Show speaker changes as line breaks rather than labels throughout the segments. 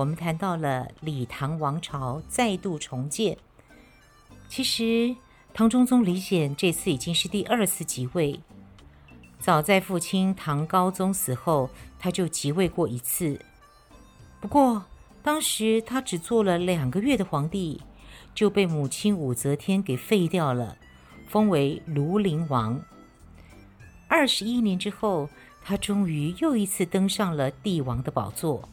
我们谈到了李唐王朝再度重建。其实。唐中宗李显这次已经是第二次即位。早在父亲唐高宗死后，他就即位过一次。不过，当时他只做了两个月的皇帝，就被母亲武则天给废掉了，封为庐陵王。二十一年之后，他终于又一次登上了帝王的宝座。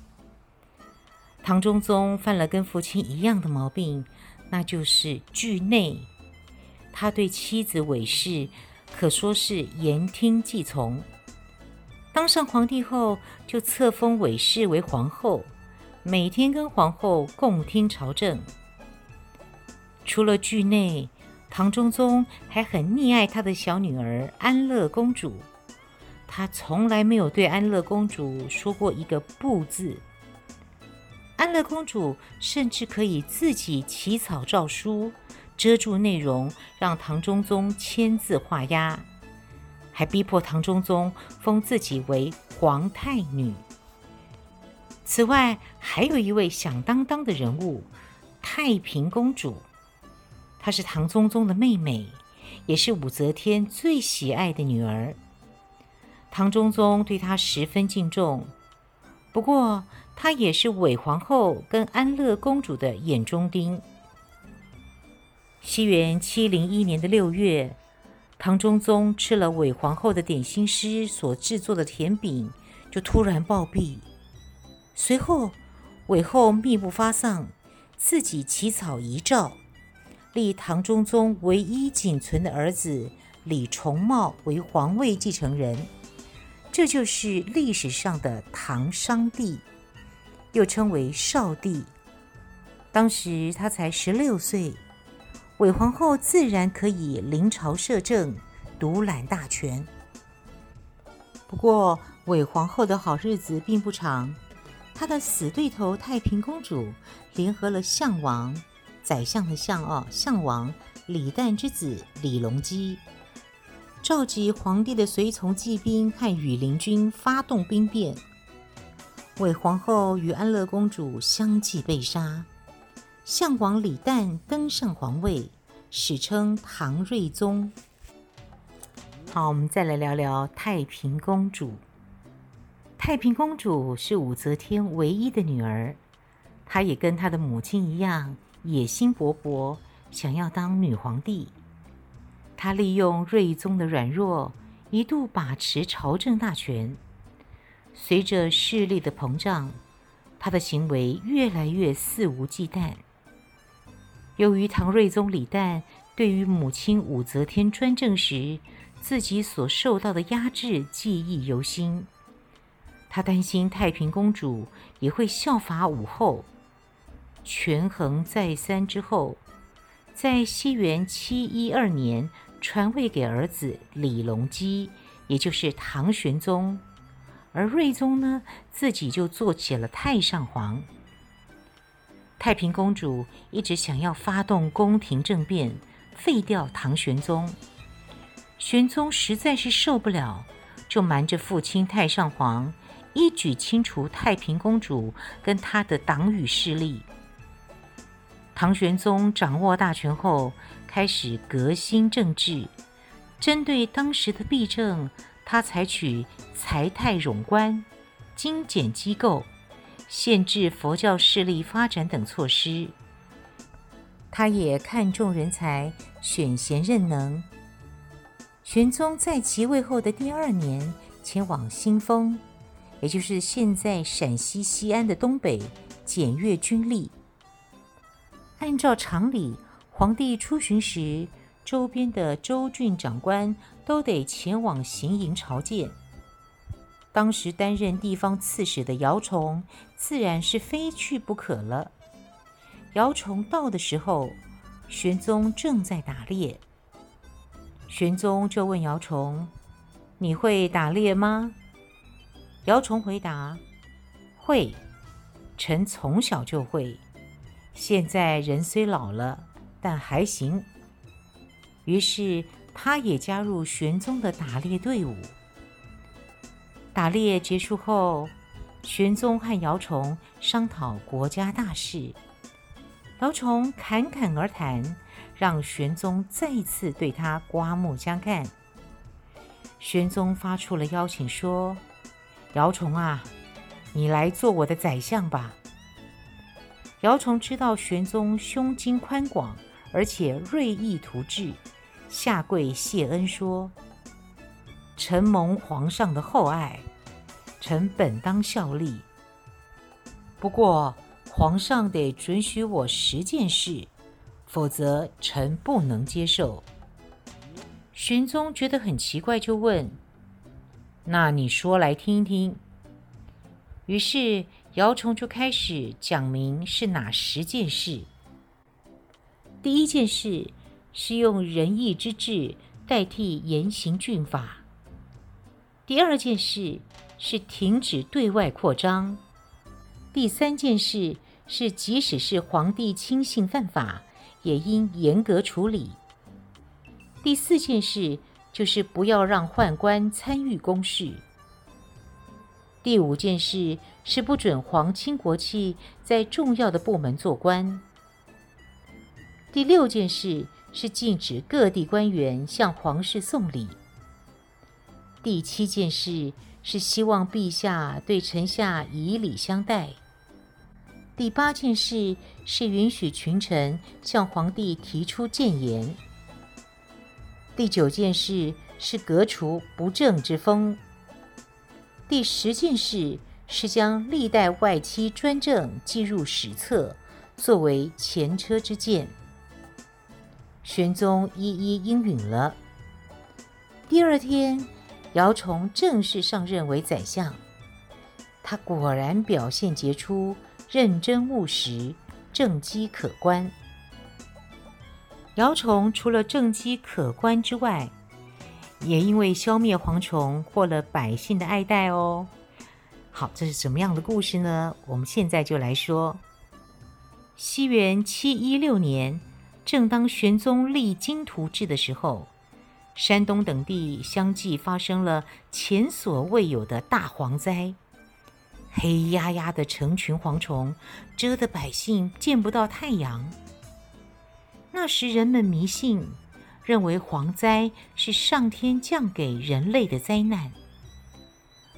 唐中宗犯了跟父亲一样的毛病，那就是惧内。他对妻子韦氏可说是言听计从。当上皇帝后，就册封韦氏为皇后，每天跟皇后共听朝政。除了惧内，唐中宗还很溺爱他的小女儿安乐公主。他从来没有对安乐公主说过一个不字。安乐公主甚至可以自己起草诏书。遮住内容，让唐中宗签字画押，还逼迫唐中宗封自己为皇太女。此外，还有一位响当当的人物——太平公主，她是唐中宗的妹妹，也是武则天最喜爱的女儿。唐中宗对她十分敬重，不过她也是韦皇后跟安乐公主的眼中钉。西元七零一年的六月，唐中宗吃了韦皇后的点心师所制作的甜饼，就突然暴毙。随后，韦后秘不发丧，自己起草遗诏，立唐中宗唯一仅存的儿子李重茂为皇位继承人，这就是历史上的唐商帝，又称为少帝。当时他才十六岁。韦皇后自然可以临朝摄政，独揽大权。不过，韦皇后的好日子并不长。她的死对头太平公主联合了相王，宰相的相哦，相王李旦之子李隆基，召集皇帝的随从骑兵和羽林军发动兵变。韦皇后与安乐公主相继被杀。相王李旦登上皇位，史称唐睿宗。好，我们再来聊聊太平公主。太平公主是武则天唯一的女儿，她也跟她的母亲一样，野心勃勃，想要当女皇帝。她利用睿宗的软弱，一度把持朝政大权。随着势力的膨胀，他的行为越来越肆无忌惮。由于唐睿宗李旦对于母亲武则天专政时自己所受到的压制记忆犹新，他担心太平公主也会效法武后。权衡再三之后，在西元七一二年传位给儿子李隆基，也就是唐玄宗，而睿宗呢，自己就做起了太上皇。太平公主一直想要发动宫廷政变，废掉唐玄宗。玄宗实在是受不了，就瞒着父亲太上皇，一举清除太平公主跟她的党羽势力。唐玄宗掌握大权后，开始革新政治，针对当时的弊政，他采取裁汰冗官、精简机构。限制佛教势力发展等措施，他也看重人才，选贤任能。玄宗在即位后的第二年，前往新丰，也就是现在陕西西安的东北，检阅军力。按照常理，皇帝出巡时，周边的州郡长官都得前往行营朝见。当时担任地方刺史的姚崇，自然是非去不可了。姚崇到的时候，玄宗正在打猎。玄宗就问姚崇：“你会打猎吗？”姚崇回答：“会，臣从小就会。现在人虽老了，但还行。”于是他也加入玄宗的打猎队伍。打猎结束后，玄宗和姚崇商讨国家大事，姚崇侃侃而谈，让玄宗再次对他刮目相看。玄宗发出了邀请，说：“姚崇啊，你来做我的宰相吧。”姚崇知道玄宗胸襟宽广，而且锐意图治。下跪谢恩说：“承蒙皇上的厚爱，臣本当效力。不过皇上得准许我十件事，否则臣不能接受。”玄宗觉得很奇怪，就问：“那你说来听听。”于是姚崇就开始讲明是哪十件事。第一件事。是用仁义之治代替严刑峻法。第二件事是停止对外扩张。第三件事是，即使是皇帝亲信犯法，也应严格处理。第四件事就是不要让宦官参与公事。第五件事是不准皇亲国戚在重要的部门做官。第六件事。是禁止各地官员向皇室送礼。第七件事是希望陛下对臣下以礼相待。第八件事是允许群臣向皇帝提出谏言。第九件事是革除不正之风。第十件事是将历代外戚专政记入史册，作为前车之鉴。玄宗一一应允了。第二天，姚崇正式上任为宰相。他果然表现杰出，认真务实，政绩可观。姚崇除了政绩可观之外，也因为消灭蝗虫获了百姓的爱戴哦。好，这是什么样的故事呢？我们现在就来说。西元七一六年。正当玄宗励精图治的时候，山东等地相继发生了前所未有的大蝗灾，黑压压的成群蝗虫蛰得百姓见不到太阳。那时人们迷信，认为蝗灾是上天降给人类的灾难。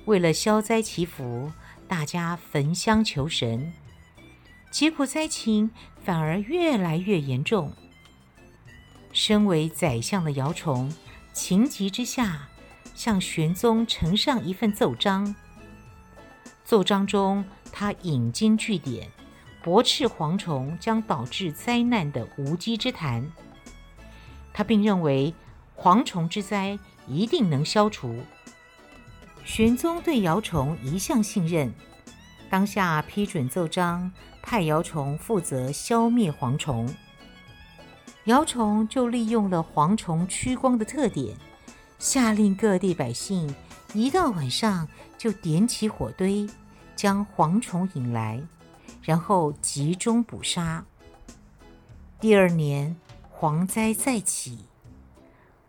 为了消灾祈福，大家焚香求神。结果灾情反而越来越严重。身为宰相的姚崇，情急之下向玄宗呈上一份奏章。奏章中，他引经据典，驳斥蝗虫将导致灾难的无稽之谈。他并认为蝗虫之灾一定能消除。玄宗对姚崇一向信任，当下批准奏章。派姚崇负责消灭蝗虫，姚崇就利用了蝗虫驱光的特点，下令各地百姓一到晚上就点起火堆，将蝗虫引来，然后集中捕杀。第二年蝗灾再起，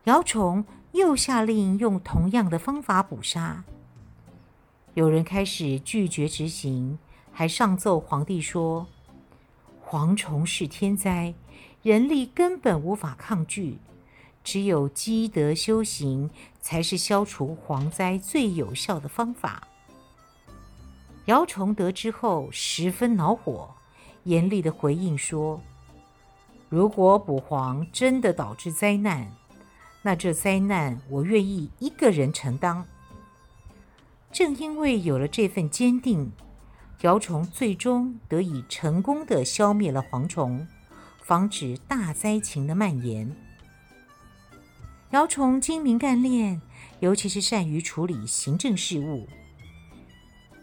姚崇又下令用同样的方法捕杀，有人开始拒绝执行。还上奏皇帝说：“蝗虫是天灾，人力根本无法抗拒，只有积德修行才是消除蝗灾最有效的方法。”姚崇得知后十分恼火，严厉地回应说：“如果捕蝗真的导致灾难，那这灾难我愿意一个人承担。”正因为有了这份坚定。姚崇最终得以成功地消灭了蝗虫，防止大灾情的蔓延。姚崇精明干练，尤其是善于处理行政事务。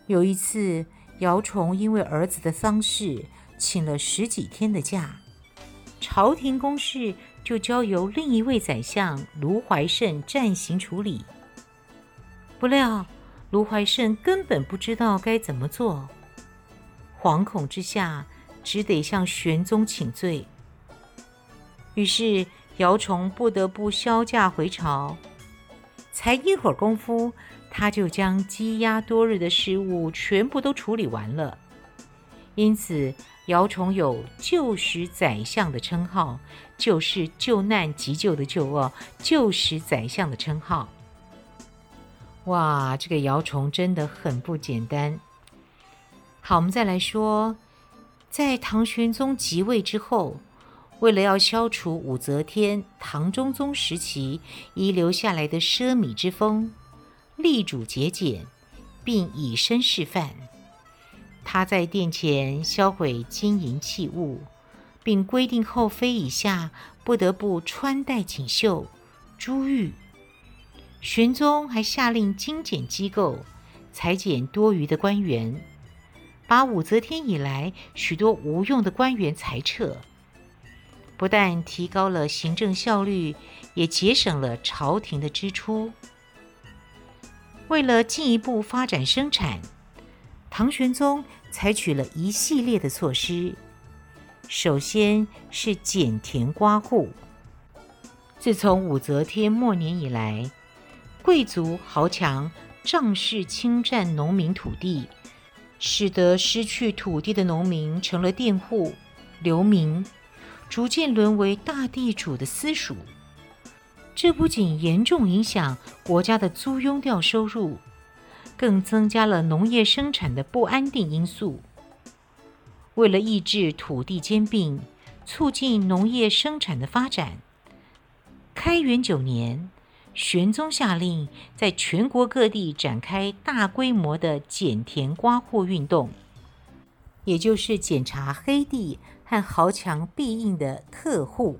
有一次，姚崇因为儿子的丧事，请了十几天的假，朝廷公事就交由另一位宰相卢怀胜暂行处理。不料卢怀胜根本不知道该怎么做，惶恐之下只得向玄宗请罪。于是姚崇不得不销假回朝。才一会儿功夫，他就将积压多日的事务全部都处理完了。因此，姚崇有救时宰相的称号，就是救难急救的救哦，救时宰相的称号。哇，这个姚崇真的很不简单。好，我们再来说，在唐玄宗即位之后，为了要消除武则天、唐中宗时期遗留下来的奢靡之风，力主节俭，并以身示范。他在殿前销毁金银器物，并规定后妃以下不得不穿戴锦绣、珠玉。玄宗还下令精简机构，裁减多余的官员，把武则天以来许多无用的官员裁撤。不但提高了行政效率，也节省了朝廷的支出。为了进一步发展生产，唐玄宗采取了一系列的措施，首先是减田刮户。自从武则天末年以来，贵族豪强仗势侵占农民土地，使得失去土地的农民成了佃户、流民，逐渐沦为大地主的私属。这不仅严重影响国家的租庸调收入。更增加了农业生产的不安定因素。为了抑制土地兼并，促进农业生产的发展，开元九年，玄宗下令在全国各地展开大规模的减田刮户运动，也就是检查黑地和豪强庇荫的客户，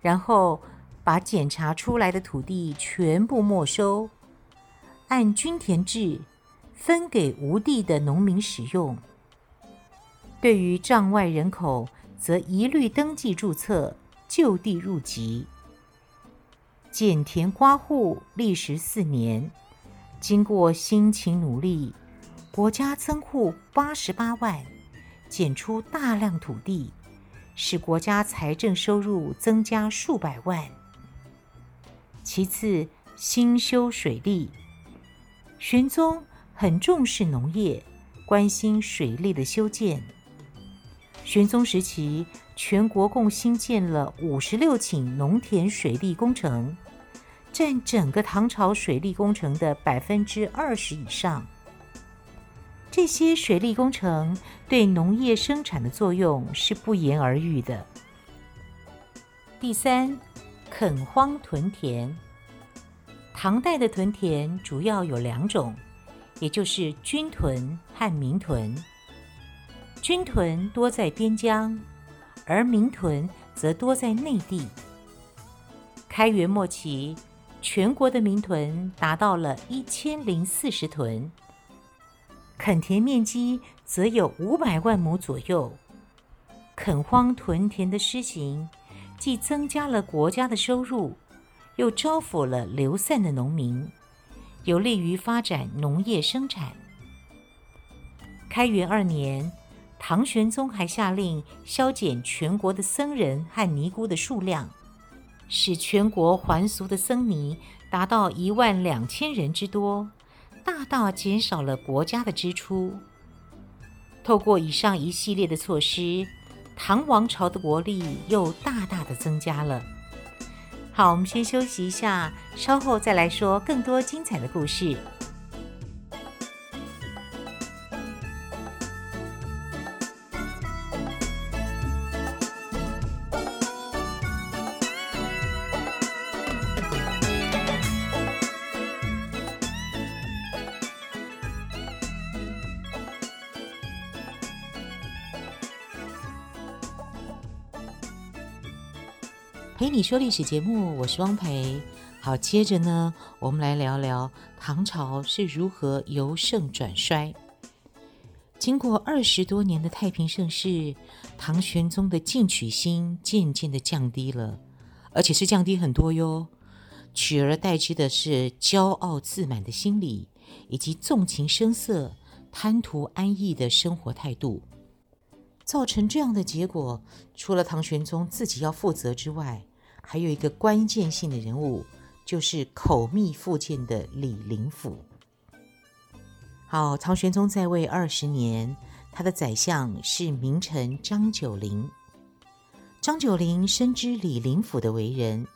然后把检查出来的土地全部没收。按均田制分给无地的农民使用。对于帐外人口，则一律登记注册，就地入籍。减田刮户历时四年，经过辛勤努力，国家增户八十八万，减出大量土地，使国家财政收入增加数百万。其次，兴修水利。玄宗很重视农业，关心水利的修建。玄宗时期，全国共兴建了五十六顷农田水利工程，占整个唐朝水利工程的百分之二十以上。这些水利工程对农业生产的作用是不言而喻的。第三，垦荒屯田。唐代的屯田主要有两种，也就是军屯和民屯。军屯多在边疆，而民屯则多在内地。开元末期，全国的民屯达到了一千零四十屯，垦田面积则有五百万亩左右。垦荒屯田的施行，既增加了国家的收入。又招抚了流散的农民，有利于发展农业生产。开元二年，唐玄宗还下令削减全国的僧人和尼姑的数量，使全国还俗的僧尼达到一万两千人之多，大大减少了国家的支出。透过以上一系列的措施，唐王朝的国力又大大的增加了。好，我们先休息一下，稍后再来说更多精彩的故事。陪你说历史节目，我是汪培。好，接着呢，我们来聊聊唐朝是如何由盛转衰。经过二十多年的太平盛世，唐玄宗的进取心渐渐的降低了，而且是降低很多哟。取而代之的是骄傲自满的心理，以及纵情声色、贪图安逸的生活态度。造成这样的结果，除了唐玄宗自己要负责之外，还有一个关键性的人物，就是口蜜腹剑的李林甫。好，唐玄宗在位二十年，他的宰相是名臣张九龄。张九龄深知李林甫的为人，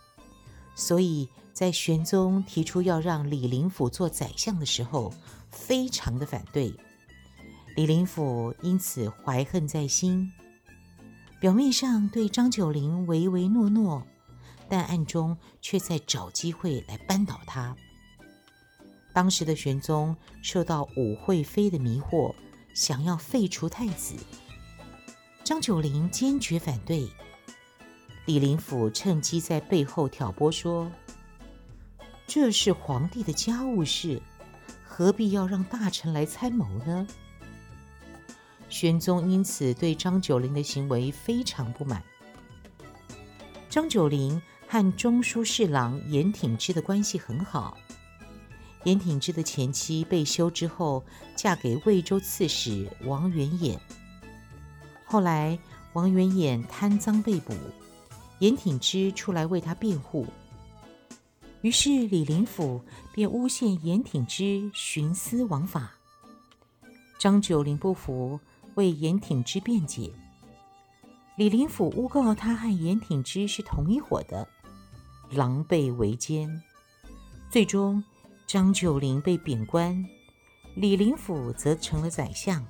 所以在玄宗提出要让李林甫做宰相的时候，非常的反对。李林甫因此怀恨在心，表面上对张九龄唯唯诺诺，但暗中却在找机会来扳倒他。当时的玄宗受到武惠妃的迷惑，想要废除太子。张九龄坚决反对。李林甫趁机在背后挑拨说：“这是皇帝的家务事，何必要让大臣来参谋呢？”玄宗因此对张九龄的行为非常不满。张九龄和中书侍郎严挺之的关系很好。严挺之的前妻被休之后，嫁给魏州刺史王元衍。后来王元衍贪赃被捕，严挺之出来为他辩护。于是李林甫便诬陷严挺之徇私枉法。张九龄不服，为严挺之辩解。李林甫诬告他和严挺之是同一伙的，狼狈为奸，最终。张九龄被贬官，李林甫则成了宰相。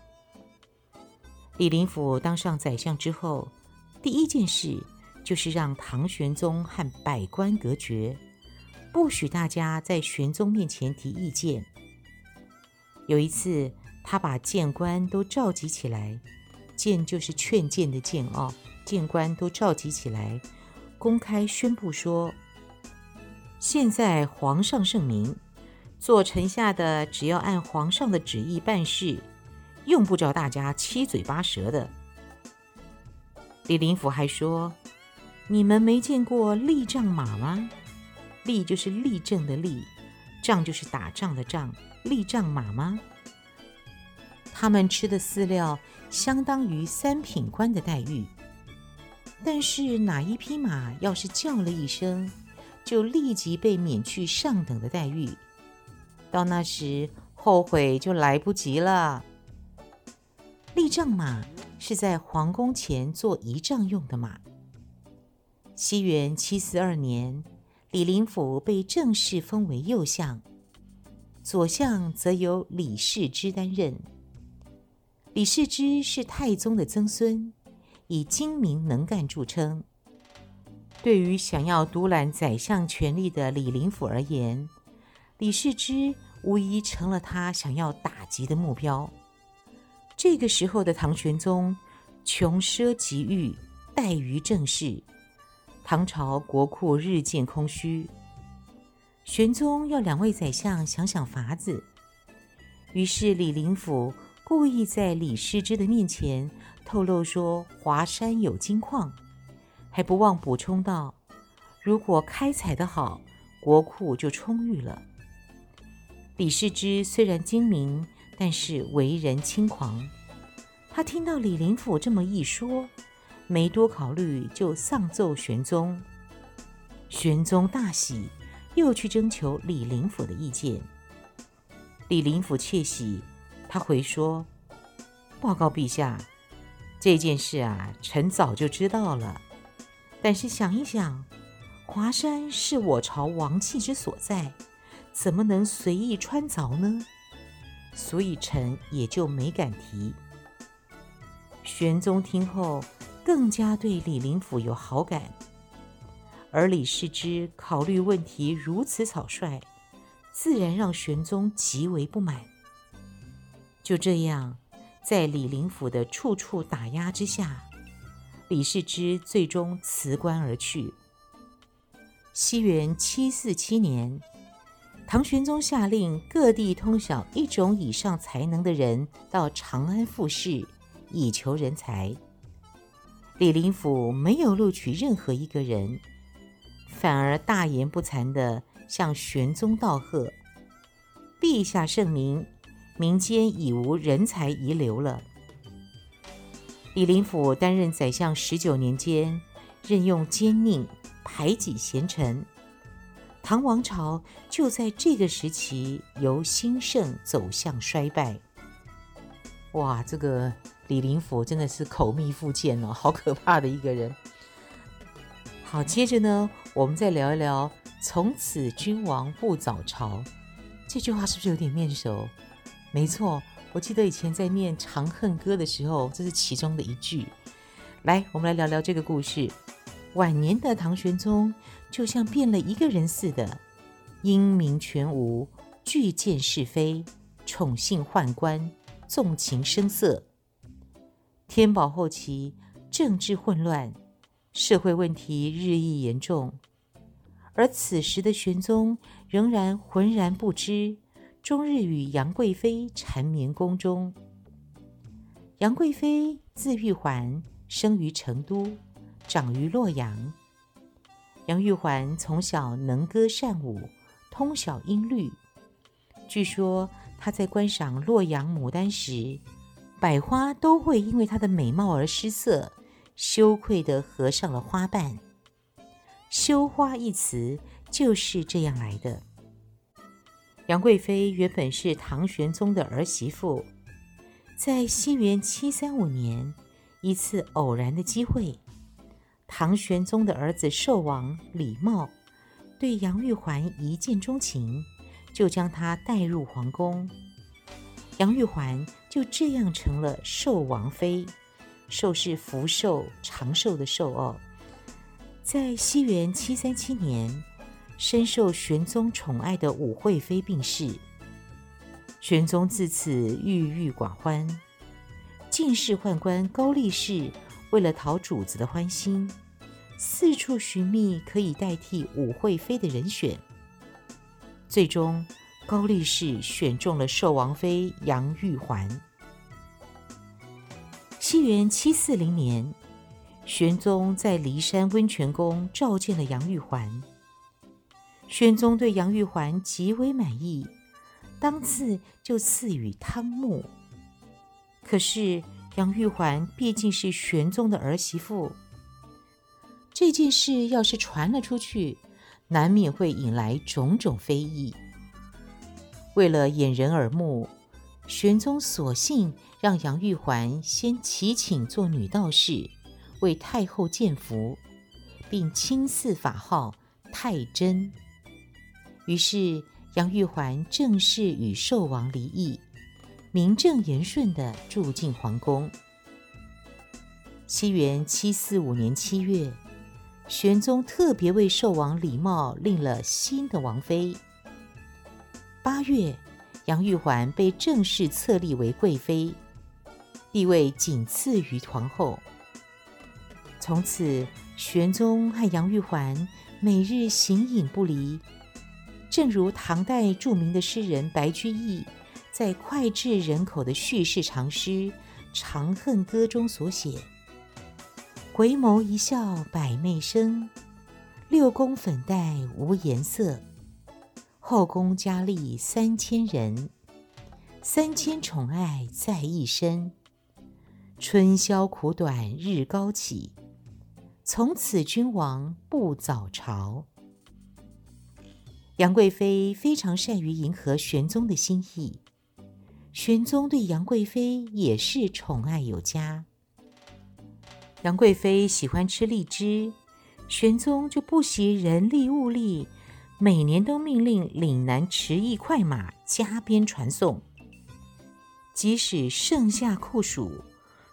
李林甫当上宰相之后，第一件事就是让唐玄宗和百官隔绝，不许大家在玄宗面前提意见。有一次，他把谏官都召集起来，谏就是劝谏的谏哦，谏官都召集起来，公开宣布说：现在皇上圣明。做臣下的只要按皇上的旨意办事，用不着大家七嘴八舌的。李林甫还说：“你们没见过立仗马吗？立就是立正的立，仗就是打仗的仗，立仗马吗？他们吃的饲料相当于三品官的待遇。但是哪一匹马要是叫了一声，就立即被免去上等的待遇。”到那时，后悔就来不及了。立仗马是在皇宫前做仪仗用的马。西元七四二年，李林甫被正式封为右相，左相则由李世之担任。李世之是太宗的曾孙，以精明能干著称。对于想要独揽宰相权力的李林甫而言，李世之。无疑成了他想要打击的目标。这个时候的唐玄宗穷奢极欲，怠于政事，唐朝国库日渐空虚。玄宗要两位宰相想想法子，于是李林甫故意在李世之的面前透露说华山有金矿，还不忘补充道：如果开采得好，国库就充裕了。李世之虽然精明，但是为人轻狂。他听到李林甫这么一说，没多考虑就上奏玄宗。玄宗大喜，又去征求李林甫的意见。李林甫窃喜，他回说：“报告陛下，这件事啊，臣早就知道了。但是想一想，华山是我朝王气之所在。”怎么能随意穿凿呢？所以臣也就没敢提。玄宗听后更加对李林甫有好感，而李世之考虑问题如此草率，自然让玄宗极为不满。就这样，在李林甫的处处打压之下，李世之最终辞官而去。西元七四七年。唐玄宗下令各地通晓一种以上才能的人到长安复试，以求人才。李林甫没有录取任何一个人，反而大言不惭地向玄宗道贺：“陛下圣明，民间已无人才遗留了。”李林甫担任宰相十九年间，任用奸佞，排挤贤臣。唐王朝就在这个时期由兴盛走向衰败。哇，这个李林甫真的是口蜜腹剑哦，好可怕的一个人。好，接着呢，我们再聊一聊“从此君王不早朝”这句话是不是有点面熟？没错，我记得以前在念《长恨歌》的时候，这是其中的一句。来，我们来聊聊这个故事。晚年的唐玄宗就像变了一个人似的，英明全无，拒见是非，宠幸宦官，纵情声色。天宝后期，政治混乱，社会问题日益严重，而此时的玄宗仍然浑然不知，终日与杨贵妃缠绵宫中。杨贵妃字玉环，生于成都。长于洛阳。杨玉环从小能歌善舞，通晓音律。据说她在观赏洛阳牡丹时，百花都会因为她的美貌而失色，羞愧地合上了花瓣。羞花一词就是这样来的。杨贵妃原本是唐玄宗的儿媳妇，在西元七三五年，一次偶然的机会。唐玄宗的儿子寿王李瑁对杨玉环一见钟情，就将她带入皇宫。杨玉环就这样成了寿王妃，寿是福寿长寿的寿哦。在西元七三七年，深受玄宗宠爱的武惠妃病逝，玄宗自此郁郁寡欢。进士宦官高力士。为了讨主子的欢心，四处寻觅可以代替武惠妃的人选。最终，高力士选中了寿王妃杨玉环。西元七四零年，玄宗在骊山温泉宫召见了杨玉环。玄宗对杨玉环极为满意，当次就赐予汤沐。可是，杨玉环毕竟是玄宗的儿媳妇，这件事要是传了出去，难免会引来种种非议。为了掩人耳目，玄宗索性让杨玉环先祈请做女道士，为太后建福，并亲赐法号太真。于是，杨玉环正式与寿王离异。名正言顺地住进皇宫。西元七四五年七月，玄宗特别为寿王李瑁立了新的王妃。八月，杨玉环被正式册立为贵妃，地位仅次于皇后。从此，玄宗和杨玉环每日形影不离，正如唐代著名的诗人白居易。在脍炙人口的叙事长诗《长恨歌》中所写：“回眸一笑百媚生，六宫粉黛无颜色。后宫佳丽三千人，三千宠爱在一身。春宵苦短日高起，从此君王不早朝。”杨贵妃非常善于迎合玄宗的心意。玄宗对杨贵妃也是宠爱有加。杨贵妃喜欢吃荔枝，玄宗就不惜人力物力，每年都命令岭南驰驿快马加鞭传送。即使盛夏酷暑，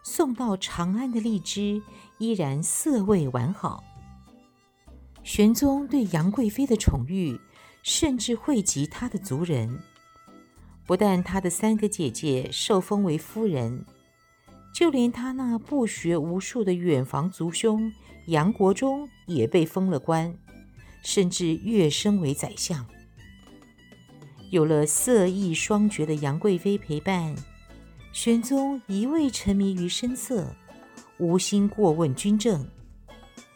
送到长安的荔枝依然色味完好。玄宗对杨贵妃的宠遇，甚至惠及他的族人。不但他的三个姐姐受封为夫人，就连他那不学无术的远房族兄杨国忠也被封了官，甚至跃升为宰相。有了色艺双绝的杨贵妃陪伴，玄宗一味沉迷于声色，无心过问军政，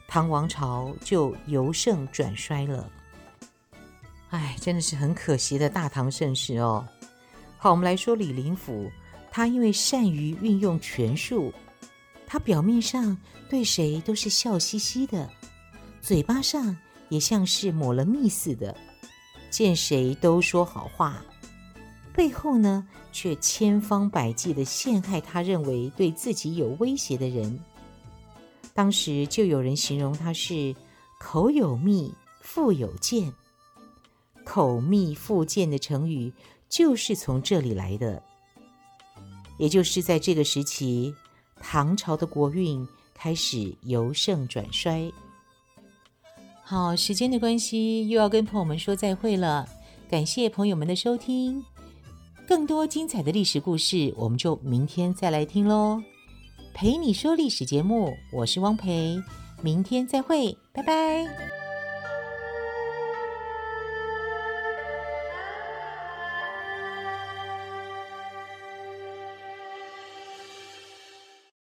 唐王朝就由盛转衰了。哎，真的是很可惜的大唐盛世哦。好，我们来说李林甫，他因为善于运用权术，他表面上对谁都是笑嘻嘻的，嘴巴上也像是抹了蜜似的。见谁都说好话，背后呢却千方百计的陷害他认为对自己有威胁的人。当时就有人形容他是口有蜜，腹有剑。口蜜腹剑的成语就是从这里来的。也就是在这个时期，唐朝的国运开始由盛转衰。好，时间的关系，又要跟朋友们说再会了。感谢朋友们的收听，更多精彩的历史故事，我们就明天再来听喽。陪你说历史节目，我是汪培，明天再会，拜拜。